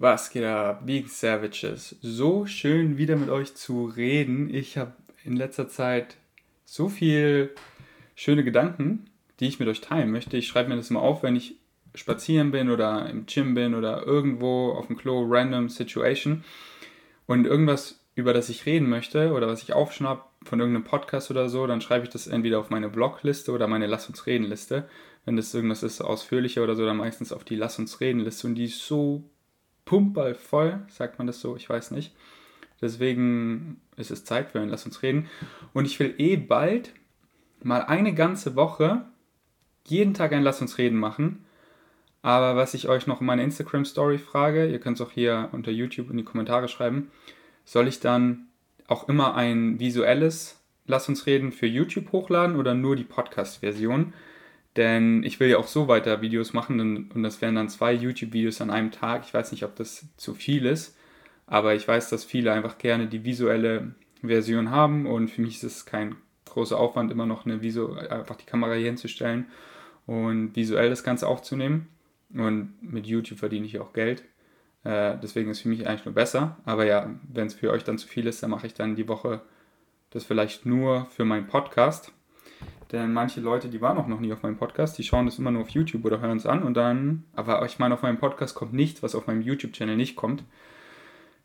Was geht ab, Big Savages? So schön wieder mit euch zu reden. Ich habe in letzter Zeit so viel schöne Gedanken, die ich mit euch teilen möchte. Ich schreibe mir das mal auf, wenn ich spazieren bin oder im Gym bin oder irgendwo auf dem Klo, random Situation und irgendwas, über das ich reden möchte oder was ich aufschnapp von irgendeinem Podcast oder so, dann schreibe ich das entweder auf meine Blogliste oder meine Lass uns reden Liste. Wenn das irgendwas ist, ausführlicher oder so, dann meistens auf die Lass uns reden Liste und die ist so pumperl voll, sagt man das so, ich weiß nicht. Deswegen ist es Zeit für ein Lass uns reden. Und ich will eh bald mal eine ganze Woche jeden Tag ein Lass uns reden machen. Aber was ich euch noch in meiner Instagram-Story frage, ihr könnt es auch hier unter YouTube in die Kommentare schreiben, soll ich dann auch immer ein visuelles Lass uns reden für YouTube hochladen oder nur die Podcast-Version? Denn ich will ja auch so weiter Videos machen und das wären dann zwei YouTube-Videos an einem Tag. Ich weiß nicht, ob das zu viel ist, aber ich weiß, dass viele einfach gerne die visuelle Version haben und für mich ist es kein großer Aufwand, immer noch eine Visu einfach die Kamera hier hinzustellen und visuell das Ganze aufzunehmen. Und mit YouTube verdiene ich auch Geld. Äh, deswegen ist für mich eigentlich nur besser. Aber ja, wenn es für euch dann zu viel ist, dann mache ich dann die Woche das vielleicht nur für meinen Podcast. Denn manche Leute, die waren auch noch nie auf meinem Podcast, die schauen das immer nur auf YouTube oder hören es an und dann, aber ich meine, auf meinem Podcast kommt nichts, was auf meinem YouTube-Channel nicht kommt.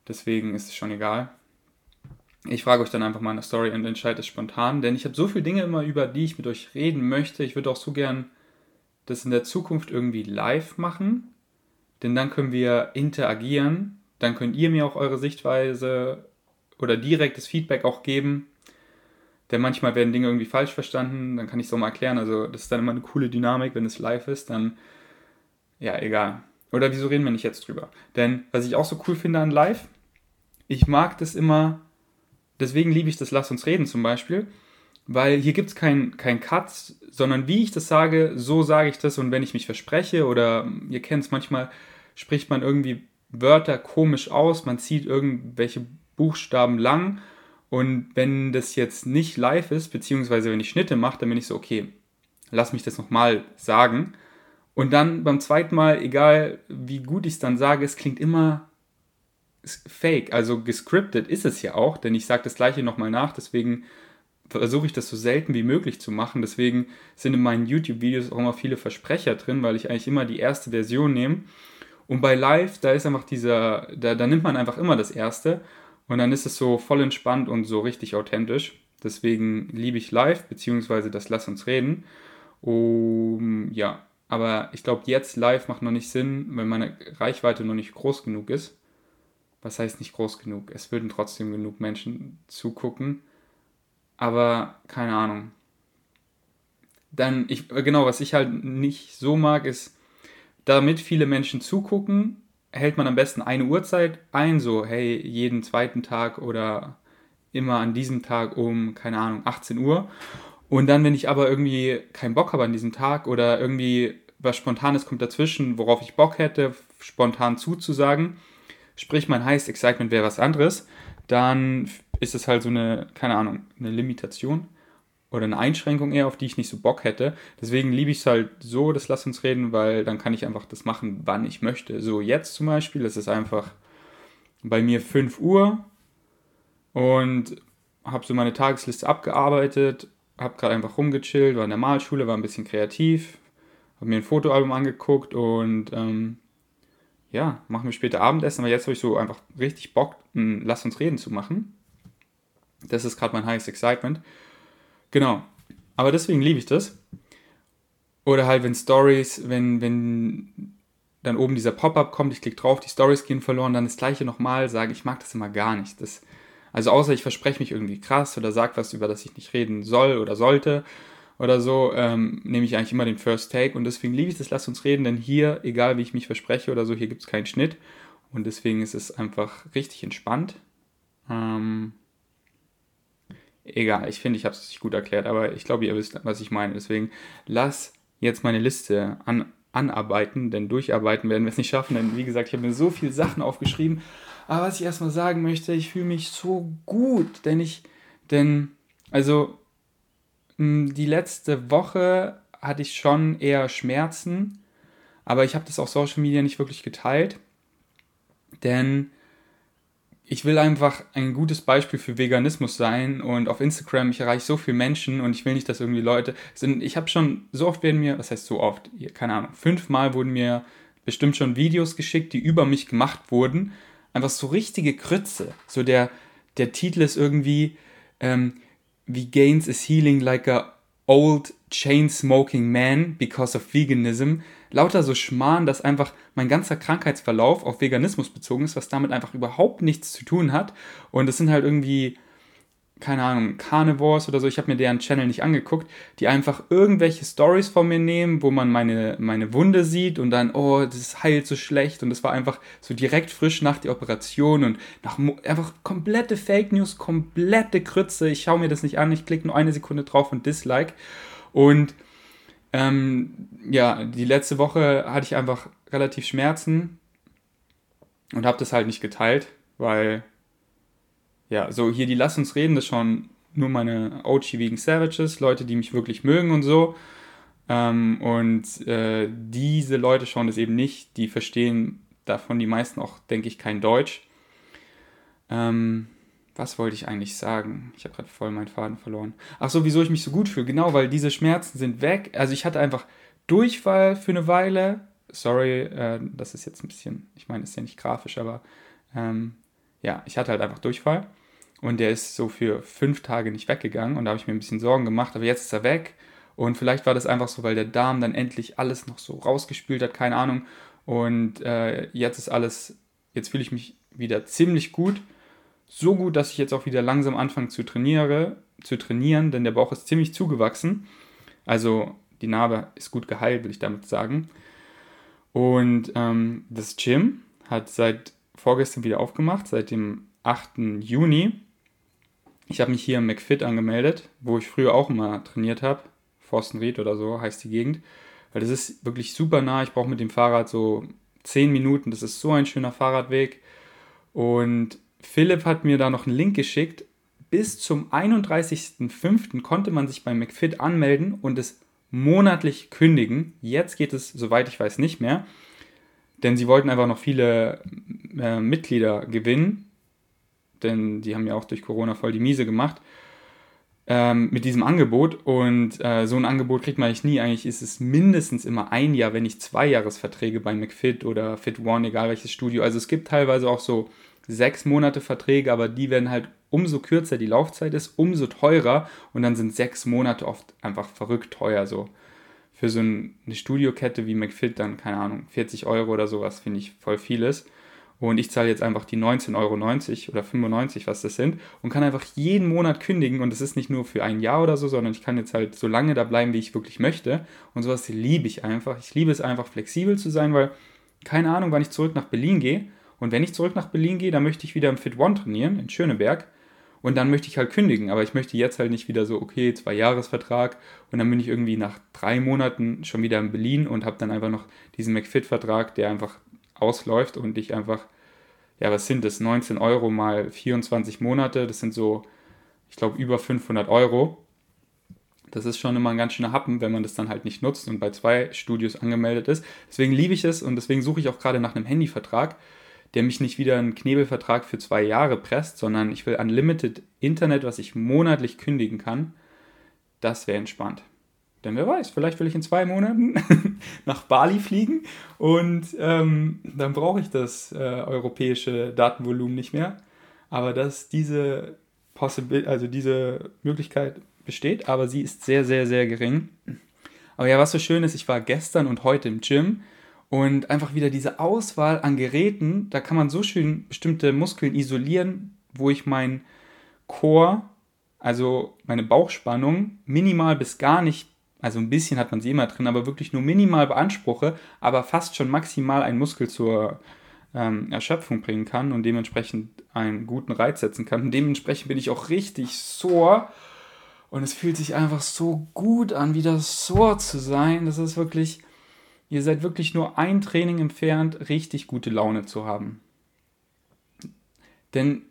Deswegen ist es schon egal. Ich frage euch dann einfach mal eine Story und entscheide es spontan, denn ich habe so viele Dinge immer, über die ich mit euch reden möchte. Ich würde auch so gern das in der Zukunft irgendwie live machen, denn dann können wir interagieren. Dann könnt ihr mir auch eure Sichtweise oder direktes Feedback auch geben denn manchmal werden Dinge irgendwie falsch verstanden, dann kann ich es auch mal erklären. Also das ist dann immer eine coole Dynamik, wenn es live ist, dann ja, egal. Oder wieso reden wir nicht jetzt drüber? Denn was ich auch so cool finde an live, ich mag das immer, deswegen liebe ich das Lass uns reden zum Beispiel, weil hier gibt es keinen kein Cut, sondern wie ich das sage, so sage ich das und wenn ich mich verspreche oder ihr kennt es manchmal, spricht man irgendwie Wörter komisch aus, man zieht irgendwelche Buchstaben lang und wenn das jetzt nicht live ist, beziehungsweise wenn ich Schnitte mache, dann bin ich so, okay, lass mich das nochmal sagen. Und dann beim zweiten Mal, egal wie gut ich es dann sage, es klingt immer fake. Also gescriptet ist es ja auch, denn ich sage das gleiche nochmal nach, deswegen versuche ich das so selten wie möglich zu machen. Deswegen sind in meinen YouTube-Videos auch immer viele Versprecher drin, weil ich eigentlich immer die erste Version nehme. Und bei Live, da ist einfach dieser, da, da nimmt man einfach immer das erste. Und dann ist es so voll entspannt und so richtig authentisch. Deswegen liebe ich live, beziehungsweise das Lass uns reden. Um, ja, aber ich glaube, jetzt live macht noch nicht Sinn, weil meine Reichweite noch nicht groß genug ist. Was heißt nicht groß genug? Es würden trotzdem genug Menschen zugucken. Aber keine Ahnung. Dann, ich, genau, was ich halt nicht so mag, ist, damit viele Menschen zugucken, hält man am besten eine Uhrzeit ein, so hey, jeden zweiten Tag oder immer an diesem Tag um, keine Ahnung, 18 Uhr. Und dann, wenn ich aber irgendwie keinen Bock habe an diesem Tag oder irgendwie was Spontanes kommt dazwischen, worauf ich Bock hätte, spontan zuzusagen, sprich mein Highest Excitement wäre was anderes, dann ist es halt so eine, keine Ahnung, eine Limitation oder eine Einschränkung eher, auf die ich nicht so Bock hätte. Deswegen liebe ich es halt so, das Lass uns reden, weil dann kann ich einfach das machen, wann ich möchte. So jetzt zum Beispiel, es ist einfach bei mir 5 Uhr und habe so meine Tagesliste abgearbeitet, habe gerade einfach rumgechillt, war in der Malschule, war ein bisschen kreativ, habe mir ein Fotoalbum angeguckt und ähm, ja, machen wir später Abendessen, aber jetzt habe ich so einfach richtig Bock, ein Lass uns reden zu machen. Das ist gerade mein highest excitement. Genau. Aber deswegen liebe ich das. Oder halt, wenn Stories, wenn, wenn dann oben dieser Pop-up kommt, ich klicke drauf, die Stories gehen verloren, dann das gleiche nochmal sagen, ich mag das immer gar nicht. Das, also außer ich verspreche mich irgendwie krass oder sage was, über das ich nicht reden soll oder sollte oder so, ähm, nehme ich eigentlich immer den First Take und deswegen liebe ich das, lass uns reden, denn hier, egal wie ich mich verspreche oder so, hier gibt es keinen Schnitt und deswegen ist es einfach richtig entspannt. Ähm, Egal, ich finde, ich habe es nicht gut erklärt, aber ich glaube, ihr wisst, was ich meine. Deswegen lass jetzt meine Liste an, anarbeiten, denn durcharbeiten werden wir es nicht schaffen. Denn wie gesagt, ich habe mir so viele Sachen aufgeschrieben. Aber was ich erstmal sagen möchte, ich fühle mich so gut, denn ich, denn, also, die letzte Woche hatte ich schon eher Schmerzen, aber ich habe das auf Social Media nicht wirklich geteilt. Denn ich will einfach ein gutes Beispiel für Veganismus sein und auf Instagram, ich erreiche so viele Menschen und ich will nicht, dass irgendwie Leute sind. Ich habe schon so oft werden mir, was heißt so oft, keine Ahnung, fünfmal wurden mir bestimmt schon Videos geschickt, die über mich gemacht wurden. Einfach so richtige Krütze. So der, der Titel ist irgendwie ähm, Wie Gains is Healing Like a Old Chain Smoking Man because of Veganism lauter so Schmarrn, dass einfach mein ganzer Krankheitsverlauf auf Veganismus bezogen ist, was damit einfach überhaupt nichts zu tun hat. Und es sind halt irgendwie, keine Ahnung, Carnivores oder so, ich habe mir deren Channel nicht angeguckt, die einfach irgendwelche Stories von mir nehmen, wo man meine, meine Wunde sieht und dann, oh, das heilt so schlecht. Und das war einfach so direkt frisch nach der Operation und nach einfach komplette Fake News, komplette Krütze. Ich schaue mir das nicht an, ich klicke nur eine Sekunde drauf und Dislike. Und ähm, ja, die letzte Woche hatte ich einfach relativ Schmerzen und habe das halt nicht geteilt, weil, ja, so hier die Lass uns reden, das schon nur meine OG wegen Savages, Leute, die mich wirklich mögen und so. Ähm, und äh, diese Leute schauen das eben nicht, die verstehen davon die meisten auch, denke ich, kein Deutsch. Ähm, was wollte ich eigentlich sagen? Ich habe gerade voll meinen Faden verloren. Ach so, wieso ich mich so gut fühle? Genau, weil diese Schmerzen sind weg. Also ich hatte einfach Durchfall für eine Weile. Sorry, äh, das ist jetzt ein bisschen, ich meine, ist ja nicht grafisch, aber ähm, ja, ich hatte halt einfach Durchfall. Und der ist so für fünf Tage nicht weggegangen. Und da habe ich mir ein bisschen Sorgen gemacht. Aber jetzt ist er weg. Und vielleicht war das einfach so, weil der Darm dann endlich alles noch so rausgespült hat, keine Ahnung. Und äh, jetzt ist alles, jetzt fühle ich mich wieder ziemlich gut so gut, dass ich jetzt auch wieder langsam anfange zu, trainiere, zu trainieren, denn der Bauch ist ziemlich zugewachsen. Also die Narbe ist gut geheilt, will ich damit sagen. Und ähm, das Gym hat seit vorgestern wieder aufgemacht, seit dem 8. Juni. Ich habe mich hier im McFit angemeldet, wo ich früher auch immer trainiert habe. Forstenried oder so heißt die Gegend. Weil das ist wirklich super nah. Ich brauche mit dem Fahrrad so 10 Minuten. Das ist so ein schöner Fahrradweg. Und Philipp hat mir da noch einen Link geschickt. Bis zum 31.05. konnte man sich bei McFit anmelden und es monatlich kündigen. Jetzt geht es, soweit ich weiß, nicht mehr. Denn sie wollten einfach noch viele äh, Mitglieder gewinnen. Denn die haben ja auch durch Corona voll die Miese gemacht. Ähm, mit diesem Angebot. Und äh, so ein Angebot kriegt man eigentlich nie. Eigentlich ist es mindestens immer ein Jahr, wenn nicht zwei Jahresverträge bei McFit oder Fit One, egal welches Studio. Also es gibt teilweise auch so sechs Monate Verträge, aber die werden halt umso kürzer die Laufzeit ist, umso teurer und dann sind sechs Monate oft einfach verrückt teuer. So für so eine Studiokette wie McFit dann, keine Ahnung, 40 Euro oder sowas finde ich voll vieles. Und ich zahle jetzt einfach die 19,90 Euro oder 95, was das sind, und kann einfach jeden Monat kündigen. Und das ist nicht nur für ein Jahr oder so, sondern ich kann jetzt halt so lange da bleiben, wie ich wirklich möchte. Und sowas liebe ich einfach. Ich liebe es einfach, flexibel zu sein, weil keine Ahnung, wann ich zurück nach Berlin gehe und wenn ich zurück nach Berlin gehe, dann möchte ich wieder im Fit One trainieren, in Schöneberg. Und dann möchte ich halt kündigen. Aber ich möchte jetzt halt nicht wieder so, okay, zwei Jahresvertrag und dann bin ich irgendwie nach drei Monaten schon wieder in Berlin und habe dann einfach noch diesen McFit-Vertrag, der einfach ausläuft und ich einfach, ja, was sind das? 19 Euro mal 24 Monate, das sind so, ich glaube, über 500 Euro. Das ist schon immer ein ganz schöner Happen, wenn man das dann halt nicht nutzt und bei zwei Studios angemeldet ist. Deswegen liebe ich es und deswegen suche ich auch gerade nach einem Handyvertrag, der mich nicht wieder einen Knebelvertrag für zwei Jahre presst, sondern ich will Unlimited Internet, was ich monatlich kündigen kann. Das wäre entspannt. Denn wer weiß, vielleicht will ich in zwei Monaten nach Bali fliegen und ähm, dann brauche ich das äh, europäische Datenvolumen nicht mehr. Aber dass diese, also diese Möglichkeit besteht, aber sie ist sehr, sehr, sehr gering. Aber ja, was so schön ist, ich war gestern und heute im Gym und einfach wieder diese Auswahl an Geräten, da kann man so schön bestimmte Muskeln isolieren, wo ich mein Core, also meine Bauchspannung, minimal bis gar nicht, also ein bisschen hat man sie immer drin, aber wirklich nur minimal beanspruche, aber fast schon maximal einen Muskel zur ähm, Erschöpfung bringen kann und dementsprechend einen guten Reiz setzen kann. Und dementsprechend bin ich auch richtig sore. Und es fühlt sich einfach so gut an, wieder sore zu sein. Das ist wirklich Ihr seid wirklich nur ein Training entfernt, richtig gute Laune zu haben. Denn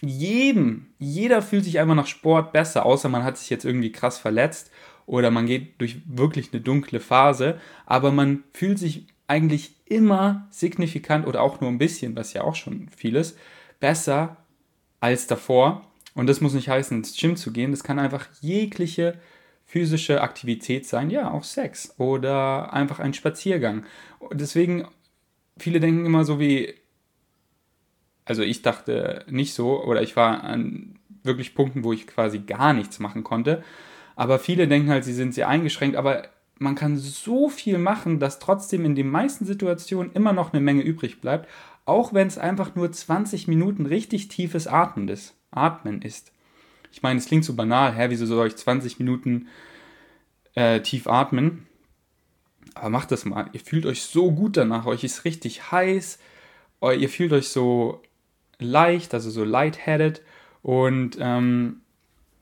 jedem, jeder fühlt sich einfach nach Sport besser, außer man hat sich jetzt irgendwie krass verletzt oder man geht durch wirklich eine dunkle Phase, aber man fühlt sich eigentlich immer signifikant oder auch nur ein bisschen, was ja auch schon viel ist, besser als davor. Und das muss nicht heißen, ins Gym zu gehen. Das kann einfach jegliche physische Aktivität sein, ja, auch Sex oder einfach ein Spaziergang. Deswegen, viele denken immer so wie, also ich dachte nicht so, oder ich war an wirklich Punkten, wo ich quasi gar nichts machen konnte. Aber viele denken halt, sie sind sehr eingeschränkt, aber man kann so viel machen, dass trotzdem in den meisten Situationen immer noch eine Menge übrig bleibt, auch wenn es einfach nur 20 Minuten richtig tiefes Atmen ist. Atmen ist. Ich meine, es klingt so banal, hä, wieso soll ich 20 Minuten äh, tief atmen? Aber macht das mal. Ihr fühlt euch so gut danach, euch ist richtig heiß, ihr fühlt euch so leicht, also so lightheaded und ähm,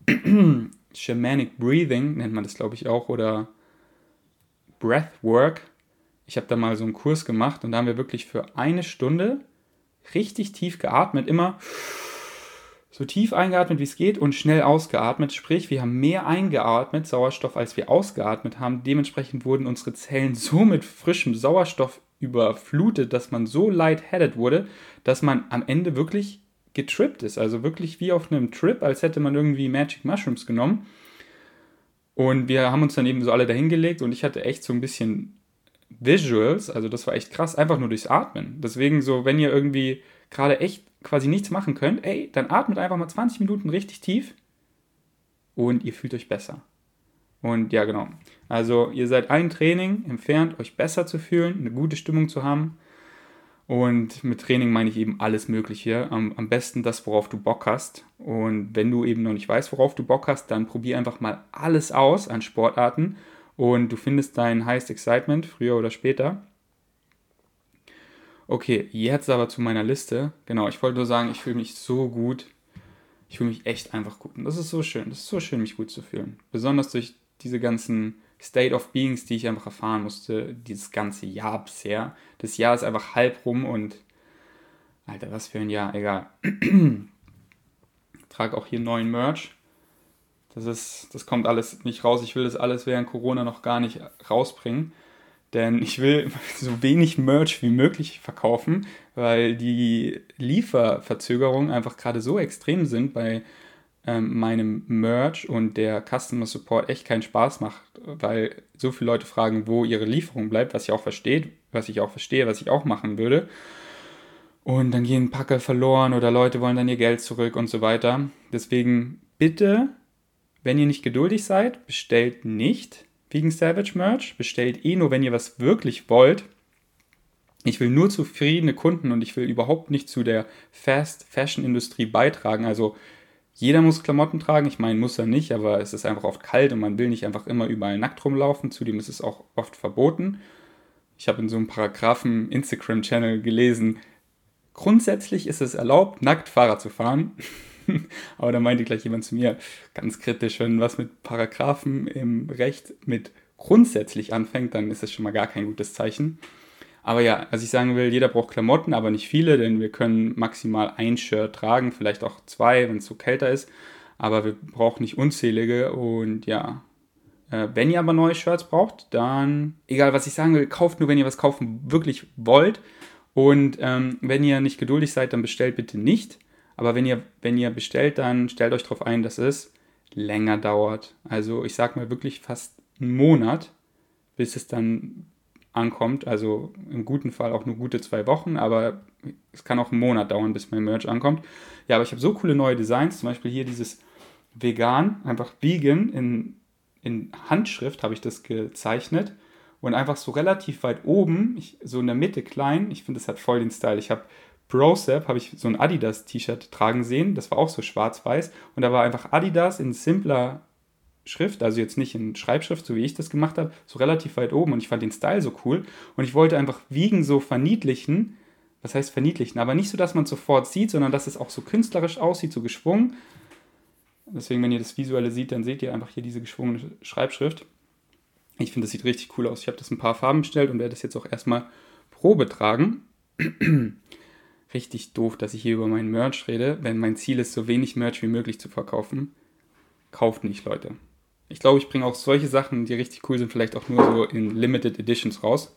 Shamanic Breathing nennt man das, glaube ich, auch, oder Breathwork. Ich habe da mal so einen Kurs gemacht und da haben wir wirklich für eine Stunde richtig tief geatmet, immer so tief eingeatmet, wie es geht und schnell ausgeatmet. Sprich, wir haben mehr eingeatmet, Sauerstoff, als wir ausgeatmet haben. Dementsprechend wurden unsere Zellen so mit frischem Sauerstoff überflutet, dass man so lightheaded wurde, dass man am Ende wirklich getrippt ist. Also wirklich wie auf einem Trip, als hätte man irgendwie Magic Mushrooms genommen. Und wir haben uns dann eben so alle dahingelegt und ich hatte echt so ein bisschen Visuals, also das war echt krass, einfach nur durchs Atmen. Deswegen so, wenn ihr irgendwie gerade echt quasi nichts machen könnt, ey, dann atmet einfach mal 20 Minuten richtig tief und ihr fühlt euch besser. Und ja, genau. Also ihr seid ein Training entfernt, euch besser zu fühlen, eine gute Stimmung zu haben. Und mit Training meine ich eben alles Mögliche. Am, am besten das, worauf du Bock hast. Und wenn du eben noch nicht weißt, worauf du Bock hast, dann probier einfach mal alles aus an Sportarten und du findest dein Highest Excitement früher oder später. Okay, jetzt aber zu meiner Liste. Genau, ich wollte nur sagen, ich fühle mich so gut. Ich fühle mich echt einfach gut. Und das ist so schön. Das ist so schön, mich gut zu fühlen. Besonders durch diese ganzen State of Beings, die ich einfach erfahren musste, dieses ganze Jahr bisher. Das Jahr ist einfach halb rum und Alter, was für ein Jahr, egal. ich trage auch hier neuen Merch. Das ist, das kommt alles nicht raus. Ich will das alles während Corona noch gar nicht rausbringen. Denn ich will so wenig Merch wie möglich verkaufen, weil die Lieferverzögerungen einfach gerade so extrem sind bei ähm, meinem Merch und der Customer Support echt keinen Spaß macht, weil so viele Leute fragen, wo ihre Lieferung bleibt, was ich auch verstehe, was ich auch verstehe, was ich auch machen würde. Und dann gehen Packe verloren oder Leute wollen dann ihr Geld zurück und so weiter. Deswegen bitte, wenn ihr nicht geduldig seid, bestellt nicht Vegan Savage Merch. Bestellt eh nur, wenn ihr was wirklich wollt. Ich will nur zufriedene Kunden und ich will überhaupt nicht zu der Fast Fashion Industrie beitragen. Also jeder muss Klamotten tragen. Ich meine, muss er nicht, aber es ist einfach oft kalt und man will nicht einfach immer überall nackt rumlaufen. Zudem ist es auch oft verboten. Ich habe in so einem Paragraphen Instagram-Channel gelesen, grundsätzlich ist es erlaubt, nackt Fahrrad zu fahren. aber da meinte gleich jemand zu mir, ganz kritisch, wenn was mit Paragraphen im Recht mit grundsätzlich anfängt, dann ist es schon mal gar kein gutes Zeichen. Aber ja, was ich sagen will, jeder braucht Klamotten, aber nicht viele, denn wir können maximal ein Shirt tragen, vielleicht auch zwei, wenn es so kälter ist. Aber wir brauchen nicht unzählige und ja. Äh, wenn ihr aber neue Shirts braucht, dann, egal was ich sagen will, kauft nur, wenn ihr was kaufen wirklich wollt. Und ähm, wenn ihr nicht geduldig seid, dann bestellt bitte nicht. Aber wenn ihr, wenn ihr bestellt, dann stellt euch darauf ein, dass es länger dauert. Also ich sag mal wirklich fast einen Monat, bis es dann ankommt. Also im guten Fall auch nur gute zwei Wochen, aber es kann auch einen Monat dauern, bis mein Merch ankommt. Ja, aber ich habe so coole neue Designs, zum Beispiel hier dieses Vegan, einfach Vegan in, in Handschrift habe ich das gezeichnet und einfach so relativ weit oben, ich, so in der Mitte klein. Ich finde, das hat voll den Style. Ich habe Brosep, habe ich so ein Adidas-T-Shirt tragen sehen, das war auch so schwarz-weiß und da war einfach Adidas in simpler Schrift, also jetzt nicht in Schreibschrift, so wie ich das gemacht habe, so relativ weit oben und ich fand den Style so cool und ich wollte einfach Wiegen so verniedlichen, was heißt verniedlichen, aber nicht so, dass man es sofort sieht, sondern dass es auch so künstlerisch aussieht, so geschwungen. Deswegen, wenn ihr das Visuelle seht, dann seht ihr einfach hier diese geschwungene Schreibschrift. Ich finde, das sieht richtig cool aus. Ich habe das ein paar Farben bestellt und werde das jetzt auch erstmal Probe tragen. Richtig doof, dass ich hier über meinen Merch rede, wenn mein Ziel ist, so wenig Merch wie möglich zu verkaufen. Kauft nicht, Leute. Ich glaube, ich bringe auch solche Sachen, die richtig cool sind, vielleicht auch nur so in Limited Editions raus.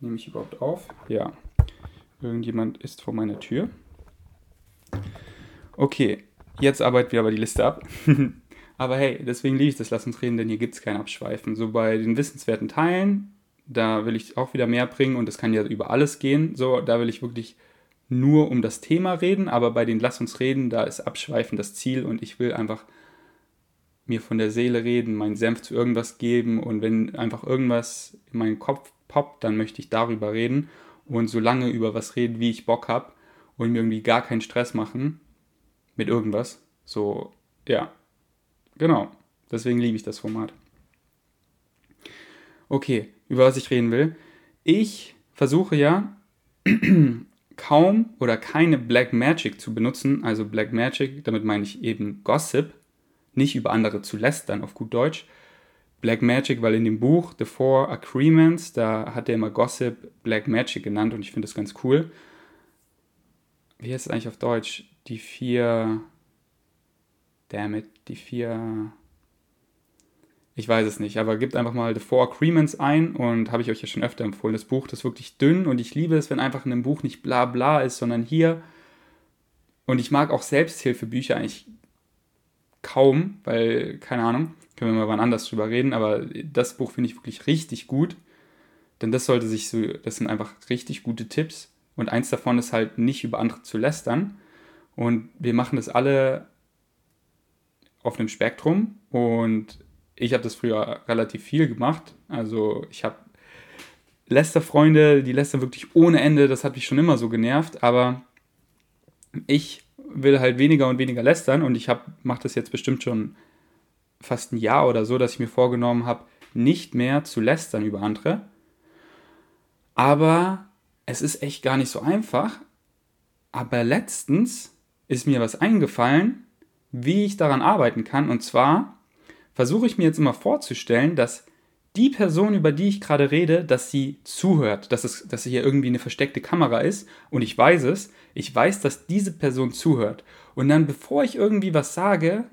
Nehme ich überhaupt auf? Ja. Irgendjemand ist vor meiner Tür. Okay, jetzt arbeiten wir aber die Liste ab. aber hey, deswegen liebe ich das Lass uns reden, denn hier gibt es kein Abschweifen. So bei den wissenswerten Teilen, da will ich auch wieder mehr bringen und das kann ja über alles gehen. So, da will ich wirklich nur um das Thema reden, aber bei den Lass uns reden, da ist Abschweifen das Ziel und ich will einfach mir von der Seele reden, meinen Senf zu irgendwas geben und wenn einfach irgendwas in meinen Kopf poppt, dann möchte ich darüber reden und so lange über was reden, wie ich Bock habe und mir irgendwie gar keinen Stress machen mit irgendwas. So, ja, genau. Deswegen liebe ich das Format. Okay, über was ich reden will. Ich versuche ja kaum oder keine Black Magic zu benutzen. Also Black Magic, damit meine ich eben Gossip, nicht über andere zu lästern auf gut Deutsch. Black Magic, weil in dem Buch The Four Agreements, da hat er immer Gossip Black Magic genannt und ich finde das ganz cool. Wie heißt es eigentlich auf Deutsch? Die vier. Damn it, die vier. Ich weiß es nicht, aber gebt einfach mal The Four Agreements ein und habe ich euch ja schon öfter empfohlen. Das Buch, das ist wirklich dünn und ich liebe es, wenn einfach in einem Buch nicht bla bla ist, sondern hier. Und ich mag auch Selbsthilfebücher eigentlich kaum, weil, keine Ahnung, können wir mal wann anders drüber reden, aber das Buch finde ich wirklich richtig gut. Denn das sollte sich so, das sind einfach richtig gute Tipps. Und eins davon ist halt nicht über andere zu lästern. Und wir machen das alle auf einem Spektrum. Und ich habe das früher relativ viel gemacht. Also ich habe Lästerfreunde, die lästern wirklich ohne Ende. Das hat mich schon immer so genervt. Aber ich will halt weniger und weniger lästern und ich mache das jetzt bestimmt schon fast ein Jahr oder so, dass ich mir vorgenommen habe, nicht mehr zu lästern über andere. Aber es ist echt gar nicht so einfach. Aber letztens ist mir was eingefallen, wie ich daran arbeiten kann. Und zwar versuche ich mir jetzt immer vorzustellen, dass die Person, über die ich gerade rede, dass sie zuhört, dass, es, dass hier irgendwie eine versteckte Kamera ist und ich weiß es, ich weiß, dass diese Person zuhört. Und dann, bevor ich irgendwie was sage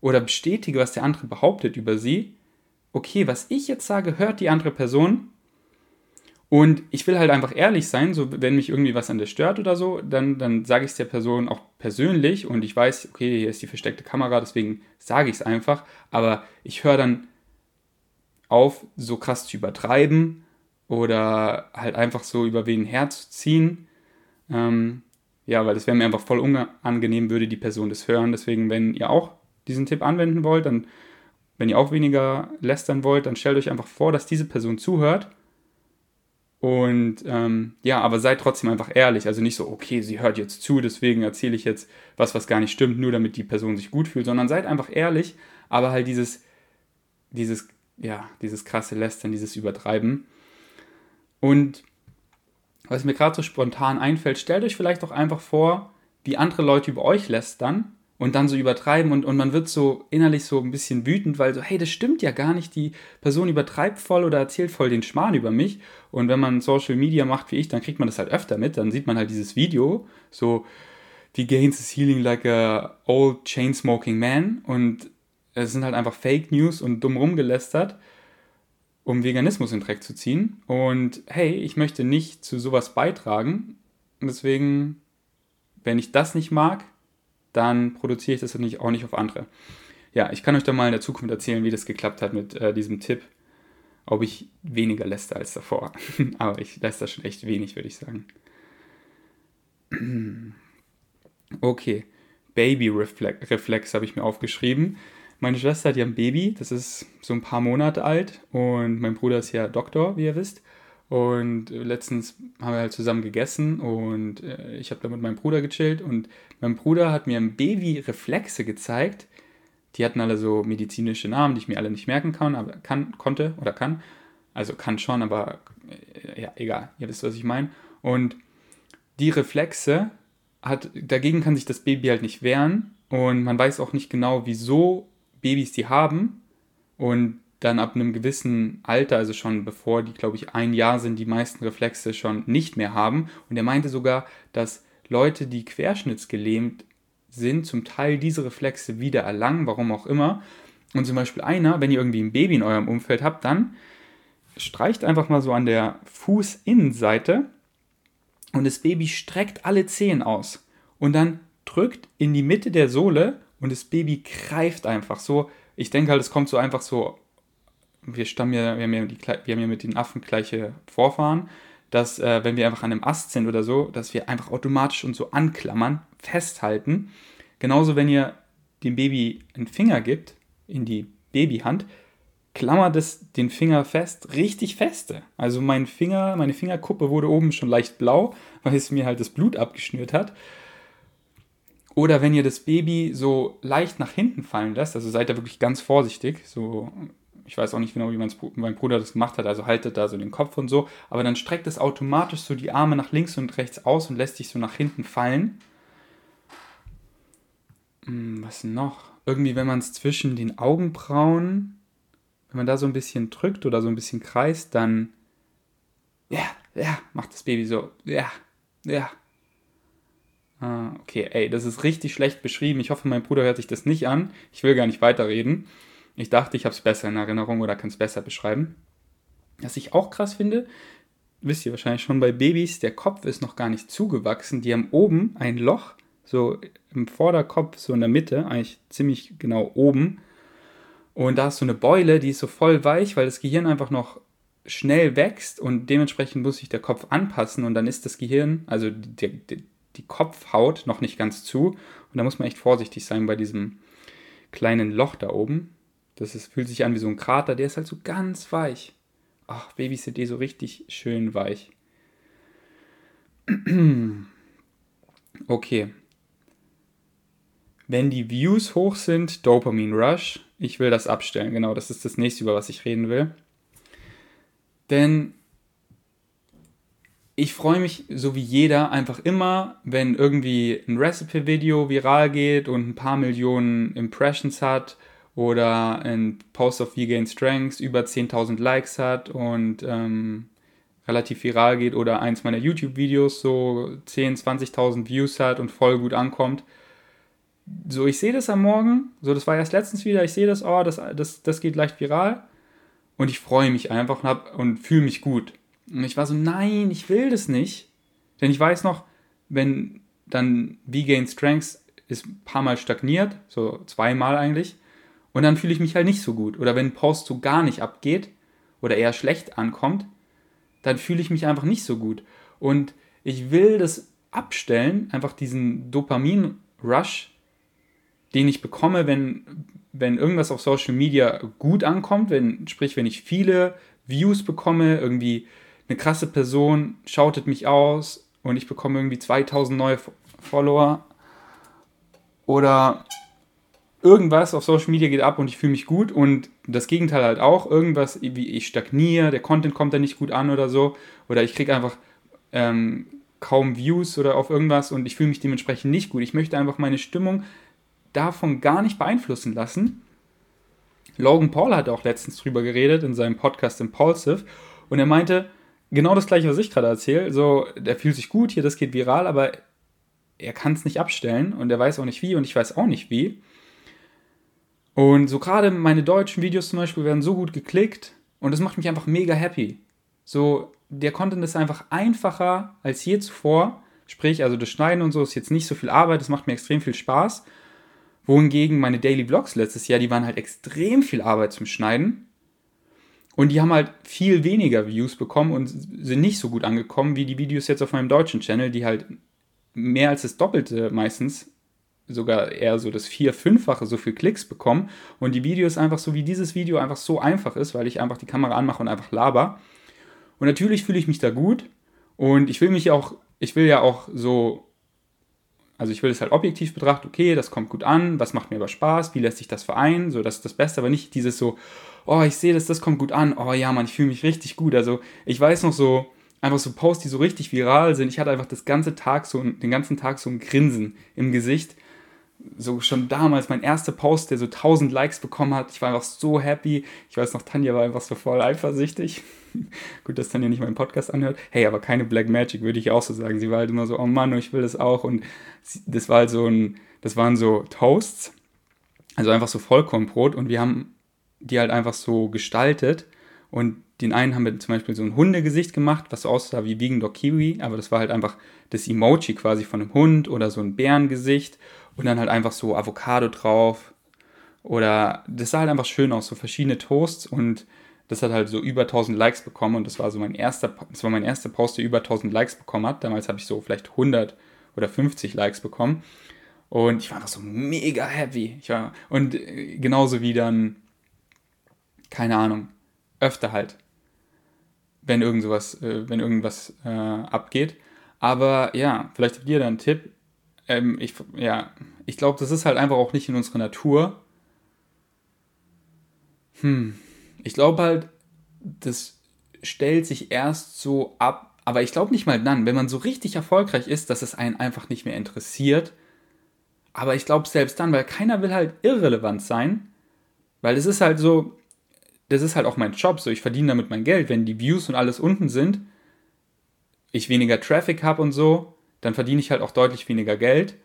oder bestätige, was der andere behauptet über sie, okay, was ich jetzt sage, hört die andere Person. Und ich will halt einfach ehrlich sein, so wenn mich irgendwie was an der stört oder so, dann, dann sage ich es der Person auch persönlich und ich weiß, okay, hier ist die versteckte Kamera, deswegen sage ich es einfach. Aber ich höre dann auf, so krass zu übertreiben oder halt einfach so über wen herzuziehen. Ähm, ja, weil das wäre mir einfach voll unangenehm, würde die Person das hören. Deswegen, wenn ihr auch diesen Tipp anwenden wollt, dann, wenn ihr auch weniger lästern wollt, dann stellt euch einfach vor, dass diese Person zuhört. Und ähm, ja, aber seid trotzdem einfach ehrlich. Also nicht so, okay, sie hört jetzt zu, deswegen erzähle ich jetzt was, was gar nicht stimmt, nur damit die Person sich gut fühlt, sondern seid einfach ehrlich, aber halt dieses, dieses, ja, dieses krasse Lästern, dieses Übertreiben. Und was mir gerade so spontan einfällt, stellt euch vielleicht auch einfach vor, wie andere Leute über euch lästern und dann so übertreiben und, und man wird so innerlich so ein bisschen wütend, weil so, hey, das stimmt ja gar nicht, die Person übertreibt voll oder erzählt voll den Schmarrn über mich. Und wenn man Social Media macht wie ich, dann kriegt man das halt öfter mit, dann sieht man halt dieses Video, so, wie Gains is healing like a old chain smoking man und es sind halt einfach Fake News und dumm rumgelästert um Veganismus in Dreck zu ziehen. Und hey, ich möchte nicht zu sowas beitragen. deswegen, wenn ich das nicht mag, dann produziere ich das nicht, auch nicht auf andere. Ja, ich kann euch da mal in der Zukunft erzählen, wie das geklappt hat mit äh, diesem Tipp. Ob ich weniger läster als davor. Aber ich läster schon echt wenig, würde ich sagen. okay. Baby-Reflex habe ich mir aufgeschrieben. Meine Schwester hat ja ein Baby, das ist so ein paar Monate alt und mein Bruder ist ja Doktor, wie ihr wisst. Und letztens haben wir halt zusammen gegessen und äh, ich habe da mit meinem Bruder gechillt und mein Bruder hat mir ein Baby Reflexe gezeigt. Die hatten alle so medizinische Namen, die ich mir alle nicht merken kann, aber kann, konnte oder kann. Also kann schon, aber äh, ja, egal, ihr wisst, was ich meine. Und die Reflexe hat, dagegen kann sich das Baby halt nicht wehren und man weiß auch nicht genau, wieso Babys die haben und dann ab einem gewissen Alter, also schon bevor die, glaube ich, ein Jahr sind, die meisten Reflexe schon nicht mehr haben. Und er meinte sogar, dass Leute, die querschnittsgelähmt sind, zum Teil diese Reflexe wieder erlangen, warum auch immer. Und zum Beispiel einer, wenn ihr irgendwie ein Baby in eurem Umfeld habt, dann streicht einfach mal so an der Fußinnenseite und das Baby streckt alle Zehen aus und dann drückt in die Mitte der Sohle und das Baby greift einfach so. Ich denke halt, es kommt so einfach so. Wir, stammen ja, wir, haben ja die, wir haben ja mit den Affen gleiche Vorfahren, dass, äh, wenn wir einfach an einem Ast sind oder so, dass wir einfach automatisch uns so anklammern, festhalten. Genauso, wenn ihr dem Baby einen Finger gibt, in die Babyhand, klammert es den Finger fest, richtig feste. Also mein Finger, meine Fingerkuppe wurde oben schon leicht blau, weil es mir halt das Blut abgeschnürt hat. Oder wenn ihr das Baby so leicht nach hinten fallen lässt, also seid da wirklich ganz vorsichtig, so ich weiß auch nicht genau, wie mein Bruder das gemacht hat, also haltet da so den Kopf und so, aber dann streckt es automatisch so die Arme nach links und rechts aus und lässt sich so nach hinten fallen. Hm, was noch? Irgendwie, wenn man es zwischen den Augenbrauen wenn man da so ein bisschen drückt oder so ein bisschen kreist, dann ja, ja, macht das Baby so, ja, ja. Ah, okay, ey, das ist richtig schlecht beschrieben. Ich hoffe, mein Bruder hört sich das nicht an. Ich will gar nicht weiterreden. Ich dachte, ich habe es besser in Erinnerung oder kann es besser beschreiben. Was ich auch krass finde, wisst ihr wahrscheinlich schon bei Babys, der Kopf ist noch gar nicht zugewachsen. Die haben oben ein Loch, so im Vorderkopf, so in der Mitte, eigentlich ziemlich genau oben. Und da ist so eine Beule, die ist so voll weich, weil das Gehirn einfach noch schnell wächst und dementsprechend muss sich der Kopf anpassen und dann ist das Gehirn, also die, die, die Kopfhaut noch nicht ganz zu und da muss man echt vorsichtig sein bei diesem kleinen Loch da oben. Das ist, fühlt sich an wie so ein Krater, der ist halt so ganz weich. Ach, Babys sind eh so richtig schön weich. Okay. Wenn die Views hoch sind, Dopamine Rush. Ich will das abstellen, genau, das ist das nächste, über was ich reden will. Denn ich freue mich, so wie jeder, einfach immer, wenn irgendwie ein Recipe-Video viral geht und ein paar Millionen Impressions hat oder ein Post of Vegan Strengths über 10.000 Likes hat und ähm, relativ viral geht oder eins meiner YouTube-Videos so 10.000, 20.000 Views hat und voll gut ankommt so, ich sehe das am Morgen, so, das war erst letztens wieder, ich sehe das, oh, das, das, das geht leicht viral und ich freue mich einfach und, und fühle mich gut. Und ich war so, nein, ich will das nicht. Denn ich weiß noch, wenn dann V-Gain Strengths ist ein paar Mal stagniert, so zweimal eigentlich, und dann fühle ich mich halt nicht so gut. Oder wenn ein Post so gar nicht abgeht oder eher schlecht ankommt, dann fühle ich mich einfach nicht so gut. Und ich will das abstellen, einfach diesen Dopamin-Rush, den ich bekomme, wenn, wenn irgendwas auf Social Media gut ankommt, wenn, sprich, wenn ich viele Views bekomme, irgendwie eine krasse Person schautet mich aus und ich bekomme irgendwie 2000 neue Follower oder irgendwas auf Social Media geht ab und ich fühle mich gut und das Gegenteil halt auch, irgendwas wie ich stagniere, der Content kommt da nicht gut an oder so oder ich kriege einfach ähm, kaum Views oder auf irgendwas und ich fühle mich dementsprechend nicht gut. Ich möchte einfach meine Stimmung davon gar nicht beeinflussen lassen. Logan Paul hat auch letztens drüber geredet in seinem Podcast Impulsive und er meinte genau das gleiche, was ich gerade erzähle. So, der fühlt sich gut hier, das geht viral, aber er kann es nicht abstellen und er weiß auch nicht wie und ich weiß auch nicht wie. Und so gerade meine deutschen Videos zum Beispiel werden so gut geklickt und das macht mich einfach mega happy. So, der Content ist einfach einfacher als je zuvor. Sprich, also das Schneiden und so ist jetzt nicht so viel Arbeit, das macht mir extrem viel Spaß. Wohingegen meine Daily Vlogs letztes Jahr, die waren halt extrem viel Arbeit zum Schneiden. Und die haben halt viel weniger Views bekommen und sind nicht so gut angekommen wie die Videos jetzt auf meinem deutschen Channel, die halt mehr als das Doppelte meistens, sogar eher so das vier-, fünffache so viel Klicks bekommen. Und die Videos einfach so wie dieses Video einfach so einfach ist, weil ich einfach die Kamera anmache und einfach laber. Und natürlich fühle ich mich da gut. Und ich will mich auch, ich will ja auch so also ich will es halt objektiv betrachten, okay, das kommt gut an, was macht mir aber Spaß, wie lässt sich das vereinen, so das ist das Beste, aber nicht dieses so, oh, ich sehe das, das kommt gut an, oh ja, man, ich fühle mich richtig gut. Also ich weiß noch so, einfach so Posts, die so richtig viral sind. Ich hatte einfach das ganze Tag so, den ganzen Tag so ein Grinsen im Gesicht, so schon damals mein erster Post, der so 1000 Likes bekommen hat. Ich war einfach so happy. Ich weiß noch, Tanja war einfach so voll eifersüchtig. Gut, dass Tanja nicht meinen Podcast anhört. Hey, aber keine Black Magic, würde ich auch so sagen. Sie war halt immer so, oh Mann, ich will das auch. Und das war halt so ein, das waren so Toasts. Also einfach so Vollkornbrot. Und wir haben die halt einfach so gestaltet. Und den einen haben wir zum Beispiel so ein Hundegesicht gemacht, was so aussah wie Vegan Dog Kiwi, aber das war halt einfach das Emoji quasi von einem Hund oder so ein Bärengesicht und dann halt einfach so Avocado drauf. Oder das sah halt einfach schön aus, so verschiedene Toasts und das hat halt so über 1000 Likes bekommen und das war so mein erster, das war mein erster Post, der über 1000 Likes bekommen hat. Damals habe ich so vielleicht 100 oder 50 Likes bekommen und ich war einfach so mega happy. Ich war, und äh, genauso wie dann, keine Ahnung, öfter halt, wenn irgend sowas, äh, wenn irgendwas äh, abgeht. Aber ja, vielleicht habt ihr da einen Tipp. Ähm, ich, ja, ich glaube, das ist halt einfach auch nicht in unserer Natur. Hm, ich glaube halt, das stellt sich erst so ab, aber ich glaube nicht mal dann, wenn man so richtig erfolgreich ist, dass es einen einfach nicht mehr interessiert aber ich glaube selbst dann, weil keiner will halt irrelevant sein, weil es ist halt so, das ist halt auch mein Job, so ich verdiene damit mein Geld. Wenn die Views und alles unten sind, ich weniger Traffic habe und so, dann verdiene ich halt auch deutlich weniger Geld.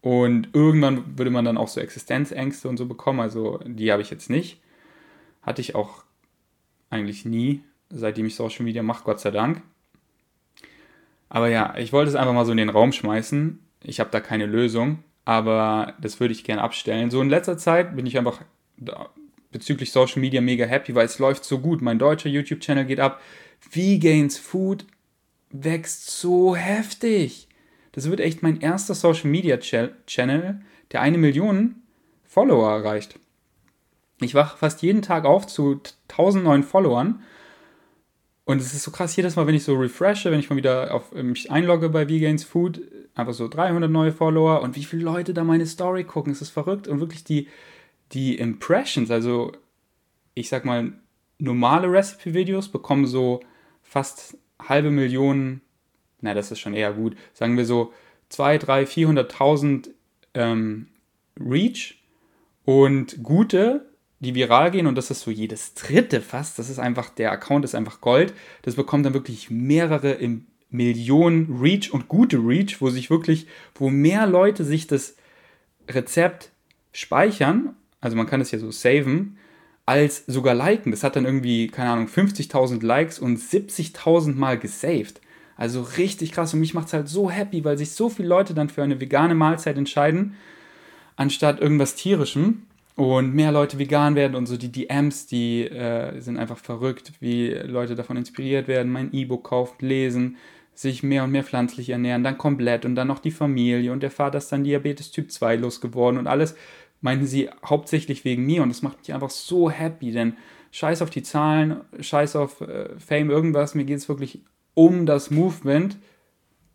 Und irgendwann würde man dann auch so Existenzängste und so bekommen. Also die habe ich jetzt nicht. Hatte ich auch eigentlich nie, seitdem ich Social Media mache, Gott sei Dank. Aber ja, ich wollte es einfach mal so in den Raum schmeißen. Ich habe da keine Lösung aber das würde ich gerne abstellen. So in letzter Zeit bin ich einfach bezüglich Social Media mega happy, weil es läuft so gut. Mein deutscher YouTube-Channel geht ab. Vegans Food wächst so heftig. Das wird echt mein erster Social Media Channel, der eine Million Follower erreicht. Ich wache fast jeden Tag auf zu 1000 neuen Followern. Und es ist so krass, jedes Mal, wenn ich so refreshe, wenn ich mal wieder auf mich einlogge bei Vegans Food, einfach so 300 neue Follower und wie viele Leute da meine Story gucken, es ist verrückt und wirklich die, die Impressions, also ich sag mal, normale Recipe-Videos bekommen so fast halbe Millionen, na, das ist schon eher gut, sagen wir so 2, 3, 400.000 ähm, Reach und gute, die viral gehen und das ist so jedes dritte fast, das ist einfach, der Account ist einfach Gold, das bekommt dann wirklich mehrere im Millionen Reach und gute Reach, wo sich wirklich, wo mehr Leute sich das Rezept speichern, also man kann es ja so saven, als sogar liken. Das hat dann irgendwie, keine Ahnung, 50.000 Likes und 70.000 Mal gesaved. Also richtig krass und mich macht es halt so happy, weil sich so viele Leute dann für eine vegane Mahlzeit entscheiden, anstatt irgendwas tierischem und mehr Leute vegan werden und so die DMs, die äh, sind einfach verrückt, wie Leute davon inspiriert werden, mein E-Book kaufen, lesen, sich mehr und mehr pflanzlich ernähren, dann komplett und dann noch die Familie und der Vater ist dann Diabetes Typ 2 losgeworden und alles meinten sie hauptsächlich wegen mir und das macht mich einfach so happy, denn scheiß auf die Zahlen, scheiß auf äh, Fame, irgendwas, mir geht es wirklich um das Movement.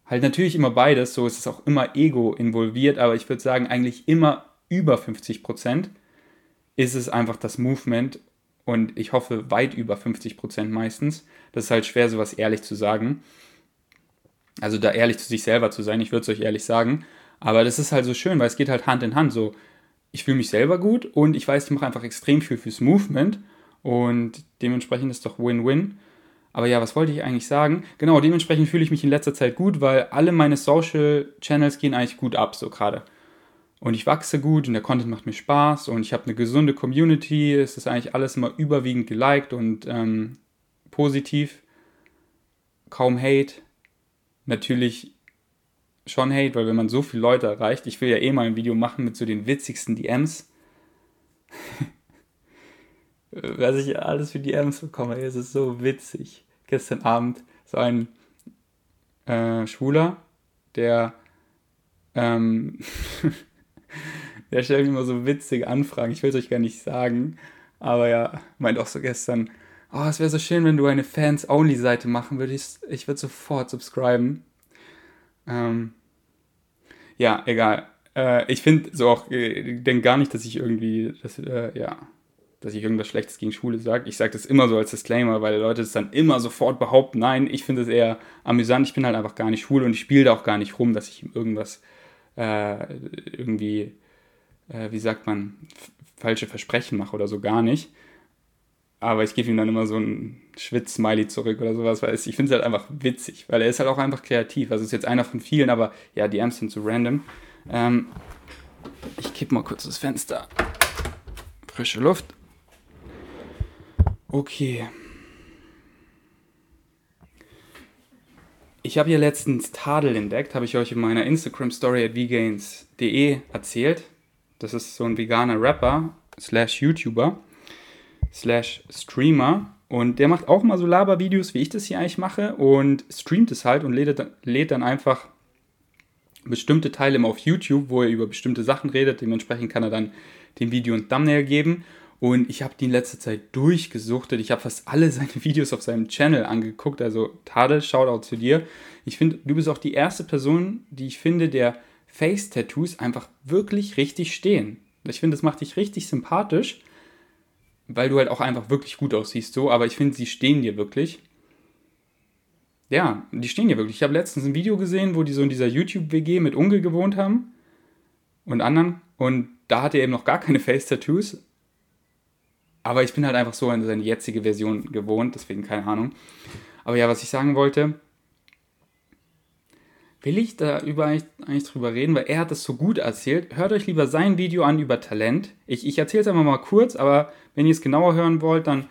Halt natürlich immer beides, so ist es auch immer Ego involviert, aber ich würde sagen, eigentlich immer über 50 Prozent ist es einfach das Movement und ich hoffe weit über 50 Prozent meistens. Das ist halt schwer, sowas ehrlich zu sagen. Also da ehrlich zu sich selber zu sein, ich würde es euch ehrlich sagen. Aber das ist halt so schön, weil es geht halt Hand in Hand. So, ich fühle mich selber gut und ich weiß, ich mache einfach extrem viel fürs Movement und dementsprechend ist doch Win-Win. Aber ja, was wollte ich eigentlich sagen? Genau, dementsprechend fühle ich mich in letzter Zeit gut, weil alle meine Social Channels gehen eigentlich gut ab, so gerade. Und ich wachse gut und der Content macht mir Spaß und ich habe eine gesunde Community. Es ist eigentlich alles immer überwiegend geliked und ähm, positiv. Kaum Hate natürlich schon Hate, weil wenn man so viele Leute erreicht, ich will ja eh mal ein Video machen mit so den witzigsten DMs. Was ich alles für DMs bekomme, es ist so witzig. Gestern Abend so ein äh, Schwuler, der ähm, der stellt mir immer so witzige Anfragen. Ich will es euch gar nicht sagen, aber ja, meint auch so gestern, oh, es wäre so schön, wenn du eine Fans-Only-Seite machen würdest. Ich würde sofort subscriben. Ähm, ja, egal. Äh, ich finde so auch, äh, ich denke gar nicht, dass ich irgendwie, das, äh, ja, dass ich irgendwas Schlechtes gegen Schule sage. Ich sage das immer so als Disclaimer, weil Leute es dann immer sofort behaupten. Nein, ich finde es eher amüsant. Ich bin halt einfach gar nicht schwul und ich spiele da auch gar nicht rum, dass ich irgendwas äh, irgendwie, äh, wie sagt man, falsche Versprechen mache oder so gar nicht aber ich gebe ihm dann immer so ein Schwitz-Smiley zurück oder sowas, weil ich finde es halt einfach witzig, weil er ist halt auch einfach kreativ. Also ist jetzt einer von vielen, aber ja, die Amps sind zu random. Ähm, ich kipp mal kurz das Fenster. Frische Luft. Okay. Ich habe hier letztens Tadel entdeckt, habe ich euch in meiner Instagram-Story at vgains.de erzählt. Das ist so ein veganer Rapper slash YouTuber slash Streamer. Und der macht auch mal so Laber-Videos, wie ich das hier eigentlich mache, und streamt es halt und lädt, lädt dann einfach bestimmte Teile immer auf YouTube, wo er über bestimmte Sachen redet. Dementsprechend kann er dann dem Video ein Thumbnail geben. Und ich habe die in letzter Zeit durchgesuchtet. Ich habe fast alle seine Videos auf seinem Channel angeguckt. Also Tadel, Shoutout zu dir. Ich finde, du bist auch die erste Person, die ich finde, der Face-Tattoos einfach wirklich richtig stehen. Ich finde, das macht dich richtig sympathisch, weil du halt auch einfach wirklich gut aussiehst so. Aber ich finde, sie stehen dir wirklich. Ja, die stehen dir wirklich. Ich habe letztens ein Video gesehen, wo die so in dieser YouTube-WG mit Unge gewohnt haben und anderen. Und da hatte er eben noch gar keine Face-Tattoos. Aber ich bin halt einfach so an seine jetzige Version gewohnt, deswegen keine Ahnung. Aber ja, was ich sagen wollte, will ich da über eigentlich drüber reden, weil er hat das so gut erzählt. Hört euch lieber sein Video an über Talent. Ich, ich erzähle es einfach mal kurz, aber wenn ihr es genauer hören wollt, dann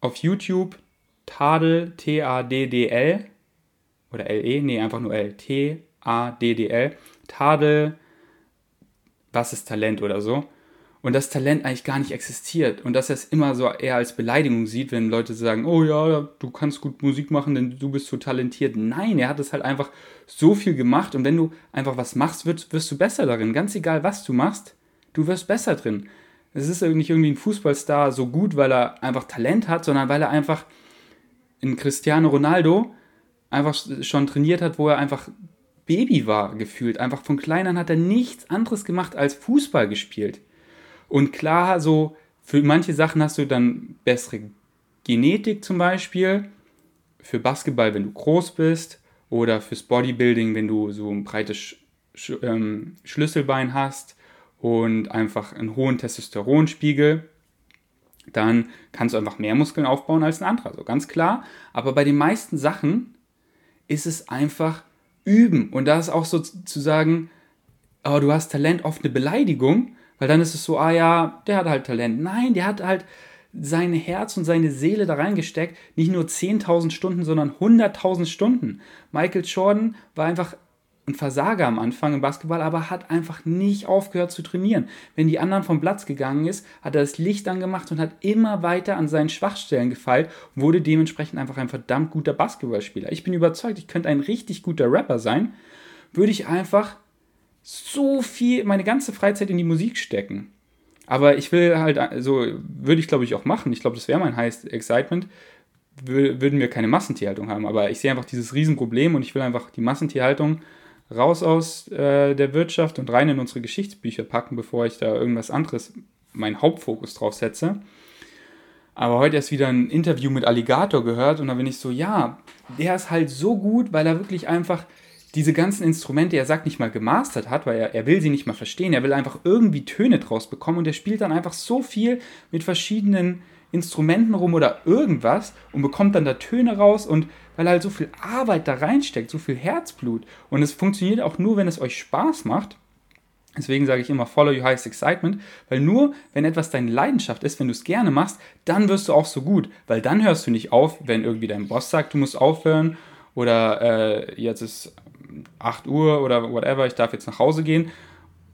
auf YouTube Tadel, T-A-D-D-L oder L-E, nee, einfach nur L, T-A-D-D-L, Tadel, was ist Talent oder so und das Talent eigentlich gar nicht existiert und dass er es immer so eher als Beleidigung sieht, wenn Leute sagen, oh ja, du kannst gut Musik machen, denn du bist so talentiert. Nein, er hat es halt einfach so viel gemacht und wenn du einfach was machst, wirst, wirst du besser darin. Ganz egal, was du machst, du wirst besser drin. Es ist nicht irgendwie ein Fußballstar so gut, weil er einfach Talent hat, sondern weil er einfach in Cristiano Ronaldo einfach schon trainiert hat, wo er einfach Baby war, gefühlt. Einfach von klein an hat er nichts anderes gemacht als Fußball gespielt. Und klar, so für manche Sachen hast du dann bessere Genetik zum Beispiel. Für Basketball, wenn du groß bist. Oder fürs Bodybuilding, wenn du so ein breites Sch Sch ähm, Schlüsselbein hast und einfach einen hohen Testosteronspiegel. Dann kannst du einfach mehr Muskeln aufbauen als ein anderer. So ganz klar. Aber bei den meisten Sachen ist es einfach üben. Und da ist auch so zu sagen, oh, du hast Talent, oft eine Beleidigung. Weil dann ist es so, ah ja, der hat halt Talent. Nein, der hat halt sein Herz und seine Seele da reingesteckt. Nicht nur 10.000 Stunden, sondern 100.000 Stunden. Michael Jordan war einfach ein Versager am Anfang im Basketball, aber hat einfach nicht aufgehört zu trainieren. Wenn die anderen vom Platz gegangen ist, hat er das Licht angemacht und hat immer weiter an seinen Schwachstellen gefeilt und wurde dementsprechend einfach ein verdammt guter Basketballspieler. Ich bin überzeugt, ich könnte ein richtig guter Rapper sein, würde ich einfach so viel, meine ganze Freizeit in die Musik stecken. Aber ich will halt, so würde ich glaube ich auch machen. Ich glaube, das wäre mein Highest Excitement. Würden wir keine Massentierhaltung haben. Aber ich sehe einfach dieses Riesenproblem und ich will einfach die Massentierhaltung raus aus äh, der Wirtschaft und rein in unsere Geschichtsbücher packen, bevor ich da irgendwas anderes, meinen Hauptfokus drauf setze. Aber heute erst wieder ein Interview mit Alligator gehört und da bin ich so, ja, der ist halt so gut, weil er wirklich einfach diese ganzen Instrumente, er sagt nicht mal gemastert hat, weil er, er will sie nicht mal verstehen, er will einfach irgendwie Töne draus bekommen und er spielt dann einfach so viel mit verschiedenen Instrumenten rum oder irgendwas und bekommt dann da Töne raus und weil halt so viel Arbeit da reinsteckt, so viel Herzblut und es funktioniert auch nur, wenn es euch Spaß macht. Deswegen sage ich immer, follow your highest excitement, weil nur wenn etwas deine Leidenschaft ist, wenn du es gerne machst, dann wirst du auch so gut, weil dann hörst du nicht auf, wenn irgendwie dein Boss sagt, du musst aufhören oder äh, jetzt ist 8 Uhr oder whatever, ich darf jetzt nach Hause gehen.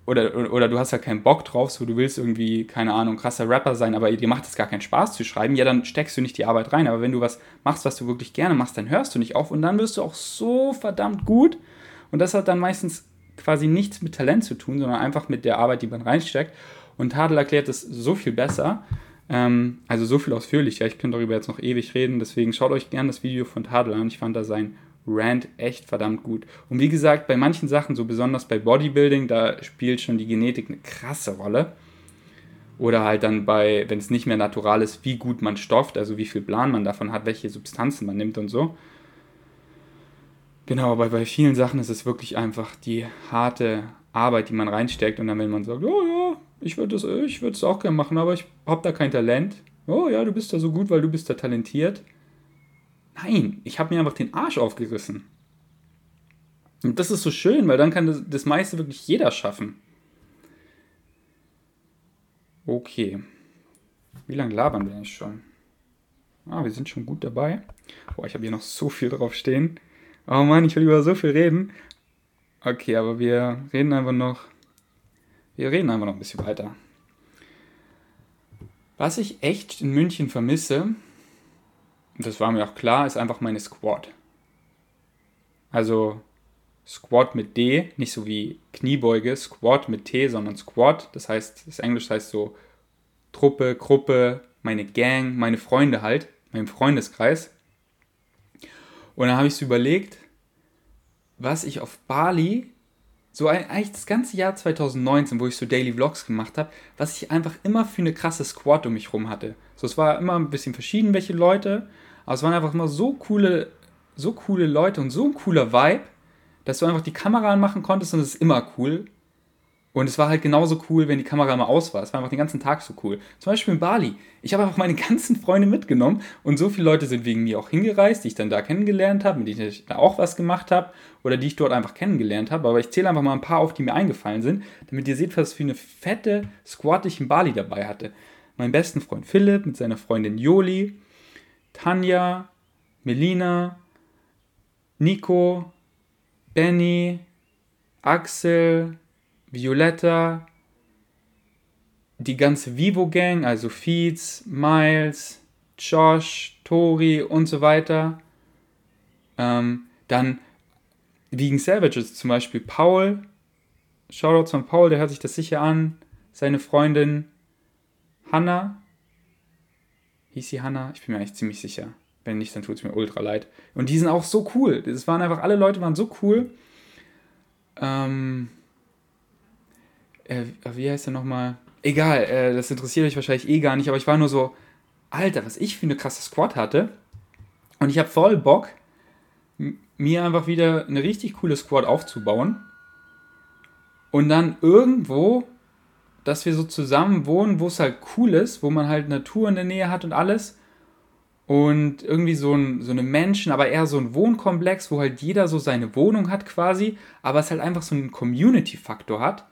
Oder, oder du hast halt keinen Bock drauf, so du willst irgendwie, keine Ahnung, krasser Rapper sein, aber dir macht es gar keinen Spaß zu schreiben, ja, dann steckst du nicht die Arbeit rein. Aber wenn du was machst, was du wirklich gerne machst, dann hörst du nicht auf und dann wirst du auch so verdammt gut. Und das hat dann meistens quasi nichts mit Talent zu tun, sondern einfach mit der Arbeit, die man reinsteckt. Und Tadel erklärt es so viel besser, ähm, also so viel ausführlicher. Ich könnte darüber jetzt noch ewig reden, deswegen schaut euch gerne das Video von Tadel an. Ich fand da sein Rand echt verdammt gut. Und wie gesagt, bei manchen Sachen, so besonders bei Bodybuilding, da spielt schon die Genetik eine krasse Rolle. Oder halt dann bei, wenn es nicht mehr natural ist, wie gut man stofft, also wie viel Plan man davon hat, welche Substanzen man nimmt und so. Genau, aber bei vielen Sachen ist es wirklich einfach die harte Arbeit, die man reinsteckt und dann, wenn man sagt, oh ja, ich würde es auch gerne machen, aber ich habe da kein Talent. Oh ja, du bist da so gut, weil du bist da talentiert. Nein, ich habe mir einfach den Arsch aufgerissen. Und das ist so schön, weil dann kann das, das meiste wirklich jeder schaffen. Okay. Wie lange labern wir eigentlich schon? Ah, wir sind schon gut dabei. Boah, ich habe hier noch so viel drauf stehen. Oh Mann, ich will über so viel reden. Okay, aber wir reden einfach noch. Wir reden einfach noch ein bisschen weiter. Was ich echt in München vermisse, das war mir auch klar, ist einfach meine Squad. Also Squad mit D, nicht so wie Kniebeuge, Squad mit T, sondern Squad. Das heißt, das Englisch heißt so Truppe, Gruppe, meine Gang, meine Freunde halt, mein Freundeskreis. Und dann habe ich so überlegt, was ich auf Bali, so eigentlich das ganze Jahr 2019, wo ich so Daily Vlogs gemacht habe, was ich einfach immer für eine krasse Squad um mich rum hatte. So, es war immer ein bisschen verschieden, welche Leute, aber es waren einfach immer so coole, so coole Leute und so ein cooler Vibe, dass du einfach die Kamera anmachen konntest und es ist immer cool. Und es war halt genauso cool, wenn die Kamera immer aus war. Es war einfach den ganzen Tag so cool. Zum Beispiel in Bali. Ich habe einfach meine ganzen Freunde mitgenommen und so viele Leute sind wegen mir auch hingereist, die ich dann da kennengelernt habe, mit denen ich da auch was gemacht habe oder die ich dort einfach kennengelernt habe. Aber ich zähle einfach mal ein paar auf, die mir eingefallen sind, damit ihr seht, was für eine fette Squad ich in Bali dabei hatte. Mein besten Freund Philipp mit seiner Freundin Joli, Tanja, Melina, Nico, Benny, Axel, Violetta, die ganze Vivo-Gang, also Feeds, Miles, Josh, Tori und so weiter. Ähm, dann Vegan Savages zum Beispiel Paul. Shoutouts von Paul, der hört sich das sicher an. Seine Freundin Hannah. Hieß sie Hannah? Ich bin mir eigentlich ziemlich sicher. Wenn nicht, dann tut es mir ultra leid. Und die sind auch so cool. Das waren einfach, alle Leute waren so cool. Ähm, äh, wie heißt der nochmal? Egal, äh, das interessiert euch wahrscheinlich eh gar nicht, aber ich war nur so, Alter, was ich für eine krasse Squad hatte. Und ich habe voll Bock, mir einfach wieder eine richtig coole Squad aufzubauen. Und dann irgendwo, dass wir so zusammen wohnen, wo es halt cool ist, wo man halt Natur in der Nähe hat und alles. Und irgendwie so, ein, so eine Menschen, aber eher so ein Wohnkomplex, wo halt jeder so seine Wohnung hat quasi, aber es halt einfach so einen Community-Faktor hat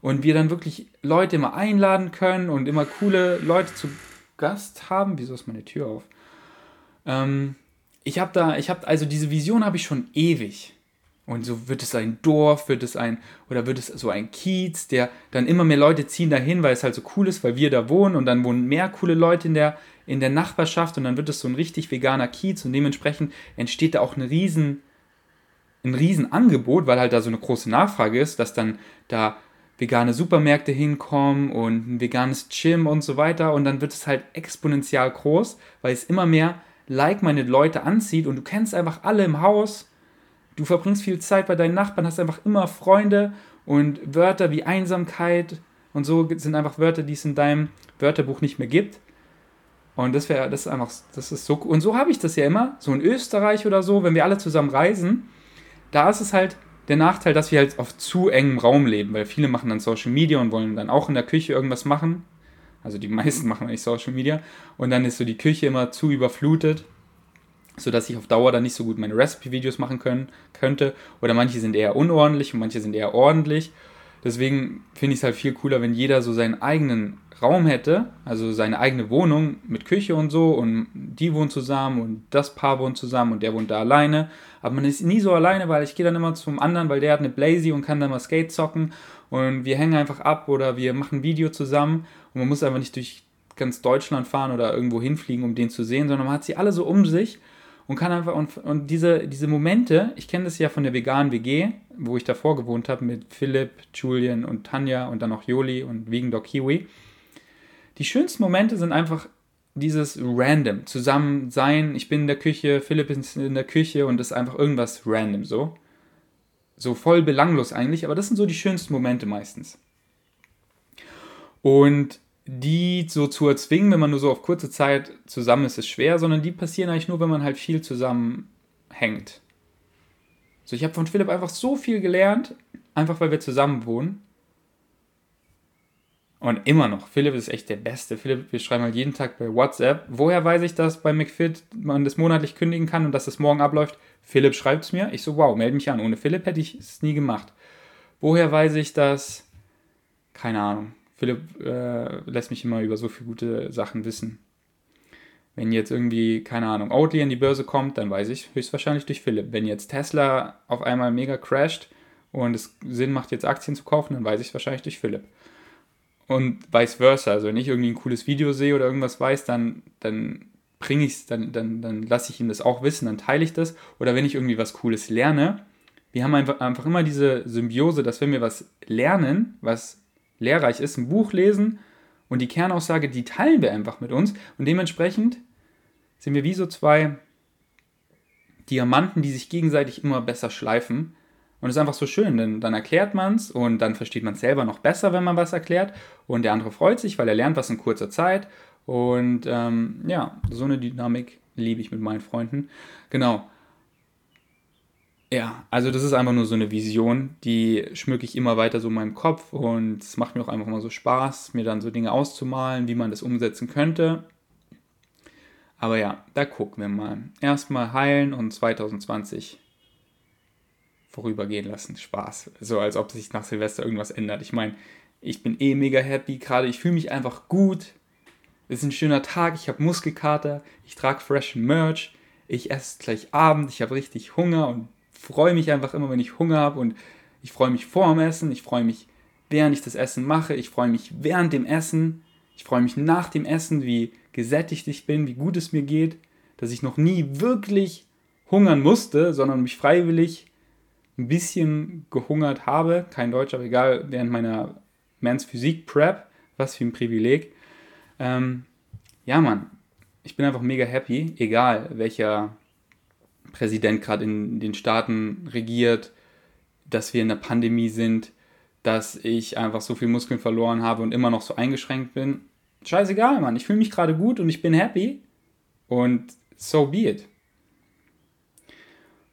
und wir dann wirklich Leute immer einladen können und immer coole Leute zu Gast haben. Wieso ist meine Tür auf? Ähm, ich habe da, ich habe, also diese Vision habe ich schon ewig. Und so wird es ein Dorf, wird es ein, oder wird es so ein Kiez, der dann immer mehr Leute ziehen dahin, weil es halt so cool ist, weil wir da wohnen und dann wohnen mehr coole Leute in der, in der Nachbarschaft und dann wird es so ein richtig veganer Kiez und dementsprechend entsteht da auch eine riesen, ein riesen Angebot, weil halt da so eine große Nachfrage ist, dass dann da vegane Supermärkte hinkommen und ein veganes Gym und so weiter. Und dann wird es halt exponentiell groß, weil es immer mehr like-minded Leute anzieht und du kennst einfach alle im Haus. Du verbringst viel Zeit bei deinen Nachbarn, hast einfach immer Freunde und Wörter wie Einsamkeit und so sind einfach Wörter, die es in deinem Wörterbuch nicht mehr gibt. Und das wäre, das ist einfach, das ist so, und so habe ich das ja immer, so in Österreich oder so, wenn wir alle zusammen reisen, da ist es halt, der Nachteil, dass wir halt auf zu engem Raum leben, weil viele machen dann Social Media und wollen dann auch in der Küche irgendwas machen. Also die meisten machen eigentlich Social Media. Und dann ist so die Küche immer zu überflutet, sodass ich auf Dauer dann nicht so gut meine Recipe-Videos machen können, könnte. Oder manche sind eher unordentlich und manche sind eher ordentlich. Deswegen finde ich es halt viel cooler, wenn jeder so seinen eigenen Raum hätte, also seine eigene Wohnung mit Küche und so und die wohnen zusammen und das Paar wohnt zusammen und der wohnt da alleine. Aber man ist nie so alleine, weil ich gehe dann immer zum anderen, weil der hat eine Blazy und kann dann mal Skate zocken und wir hängen einfach ab oder wir machen ein Video zusammen und man muss einfach nicht durch ganz Deutschland fahren oder irgendwo hinfliegen, um den zu sehen, sondern man hat sie alle so um sich und kann einfach und, und diese, diese Momente, ich kenne das ja von der veganen WG, wo ich davor gewohnt habe mit Philipp, Julian und Tanja und dann auch Joli und Vegan Dog Kiwi. Die schönsten Momente sind einfach dieses random, zusammen sein, ich bin in der Küche, Philipp ist in der Küche und das ist einfach irgendwas random so. So voll belanglos eigentlich, aber das sind so die schönsten Momente meistens. Und die so zu erzwingen, wenn man nur so auf kurze Zeit zusammen ist, ist schwer, sondern die passieren eigentlich nur, wenn man halt viel zusammenhängt. So, ich habe von Philipp einfach so viel gelernt, einfach weil wir zusammen wohnen. Und immer noch, Philipp ist echt der Beste. Philipp, wir schreiben halt jeden Tag bei WhatsApp. Woher weiß ich, dass bei McFit man das monatlich kündigen kann und dass das morgen abläuft? Philipp schreibt es mir. Ich so, wow, melde mich an. Ohne Philipp hätte ich es nie gemacht. Woher weiß ich das? Keine Ahnung. Philipp äh, lässt mich immer über so viele gute Sachen wissen. Wenn jetzt irgendwie, keine Ahnung, Oatly an die Börse kommt, dann weiß ich höchstwahrscheinlich durch Philipp. Wenn jetzt Tesla auf einmal mega crasht und es Sinn macht, jetzt Aktien zu kaufen, dann weiß ich wahrscheinlich durch Philipp. Und vice versa. Also wenn ich irgendwie ein cooles Video sehe oder irgendwas weiß, dann, dann bringe ich es, dann, dann, dann lasse ich ihm das auch wissen, dann teile ich das. Oder wenn ich irgendwie was Cooles lerne, wir haben einfach immer diese Symbiose, dass wenn wir was lernen, was lehrreich ist, ein Buch lesen und die Kernaussage, die teilen wir einfach mit uns. Und dementsprechend sind wir wie so zwei Diamanten, die sich gegenseitig immer besser schleifen. Und es ist einfach so schön, denn dann erklärt man es und dann versteht man es selber noch besser, wenn man was erklärt. Und der andere freut sich, weil er lernt was in kurzer Zeit. Und ähm, ja, so eine Dynamik liebe ich mit meinen Freunden. Genau. Ja, also das ist einfach nur so eine Vision, die schmücke ich immer weiter so in meinem Kopf und es macht mir auch einfach immer so Spaß, mir dann so Dinge auszumalen, wie man das umsetzen könnte. Aber ja, da gucken wir mal. Erstmal heilen und 2020 vorübergehen lassen. Spaß. So als ob sich nach Silvester irgendwas ändert. Ich meine, ich bin eh mega happy gerade. Ich fühle mich einfach gut. Es ist ein schöner Tag. Ich habe Muskelkater. Ich trage freshen Merch. Ich esse gleich Abend. Ich habe richtig Hunger und freue mich einfach immer, wenn ich Hunger habe. Und ich freue mich vor dem Essen. Ich freue mich, während ich das Essen mache. Ich freue mich während dem Essen. Ich freue mich nach dem Essen, wie gesättigt ich bin, wie gut es mir geht. Dass ich noch nie wirklich hungern musste, sondern mich freiwillig ein bisschen gehungert habe. Kein Deutsch, aber egal, während meiner Mans Physik Prep. Was für ein Privileg. Ähm, ja, Mann, ich bin einfach mega happy, egal welcher Präsident gerade in den Staaten regiert, dass wir in der Pandemie sind, dass ich einfach so viel Muskeln verloren habe und immer noch so eingeschränkt bin. Scheißegal, Mann. Ich fühle mich gerade gut und ich bin happy. Und so be it.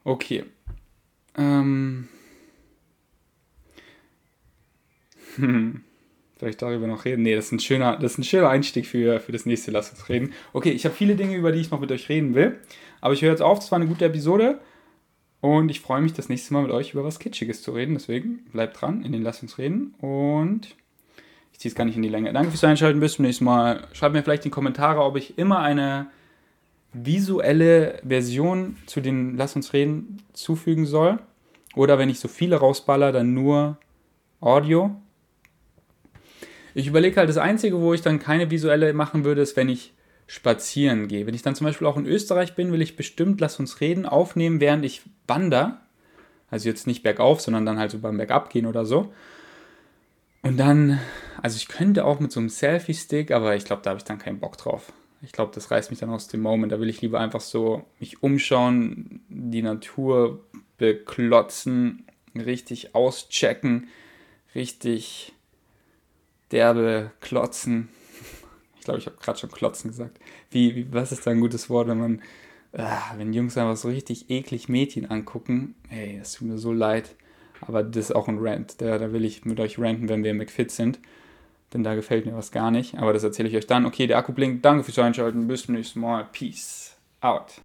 Okay. Ähm. Hm. Soll ich darüber noch reden? Nee, das ist ein schöner, das ist ein schöner Einstieg für, für das nächste Lass uns reden. Okay, ich habe viele Dinge, über die ich noch mit euch reden will. Aber ich höre jetzt auf, es war eine gute Episode. Und ich freue mich, das nächste Mal mit euch über was Kitschiges zu reden. Deswegen bleibt dran in den Lass uns reden. Und ich ziehe es gar nicht in die Länge. Danke fürs Einschalten. Bis zum nächsten Mal. Schreibt mir vielleicht in die Kommentare, ob ich immer eine visuelle Version zu den Lass uns reden zufügen soll. Oder wenn ich so viele rausballer, dann nur Audio. Ich überlege halt, das Einzige, wo ich dann keine visuelle machen würde, ist, wenn ich spazieren gehe. Wenn ich dann zum Beispiel auch in Österreich bin, will ich bestimmt, lass uns reden, aufnehmen, während ich wandere. Also jetzt nicht bergauf, sondern dann halt so beim Bergab gehen oder so. Und dann, also ich könnte auch mit so einem Selfie-Stick, aber ich glaube, da habe ich dann keinen Bock drauf. Ich glaube, das reißt mich dann aus dem Moment. Da will ich lieber einfach so mich umschauen, die Natur beklotzen, richtig auschecken, richtig derbe klotzen. Ich glaube, ich habe gerade schon klotzen gesagt. Wie, wie, was ist da ein gutes Wort, wenn man, äh, wenn Jungs einfach so richtig eklig Mädchen angucken? Ey, das tut mir so leid. Aber das ist auch ein Rant. Da, da will ich mit euch ranten, wenn wir McFit sind. Denn da gefällt mir was gar nicht. Aber das erzähle ich euch dann. Okay, der Akku blinkt. Danke fürs Einschalten. Bis zum nächsten Mal. Peace out.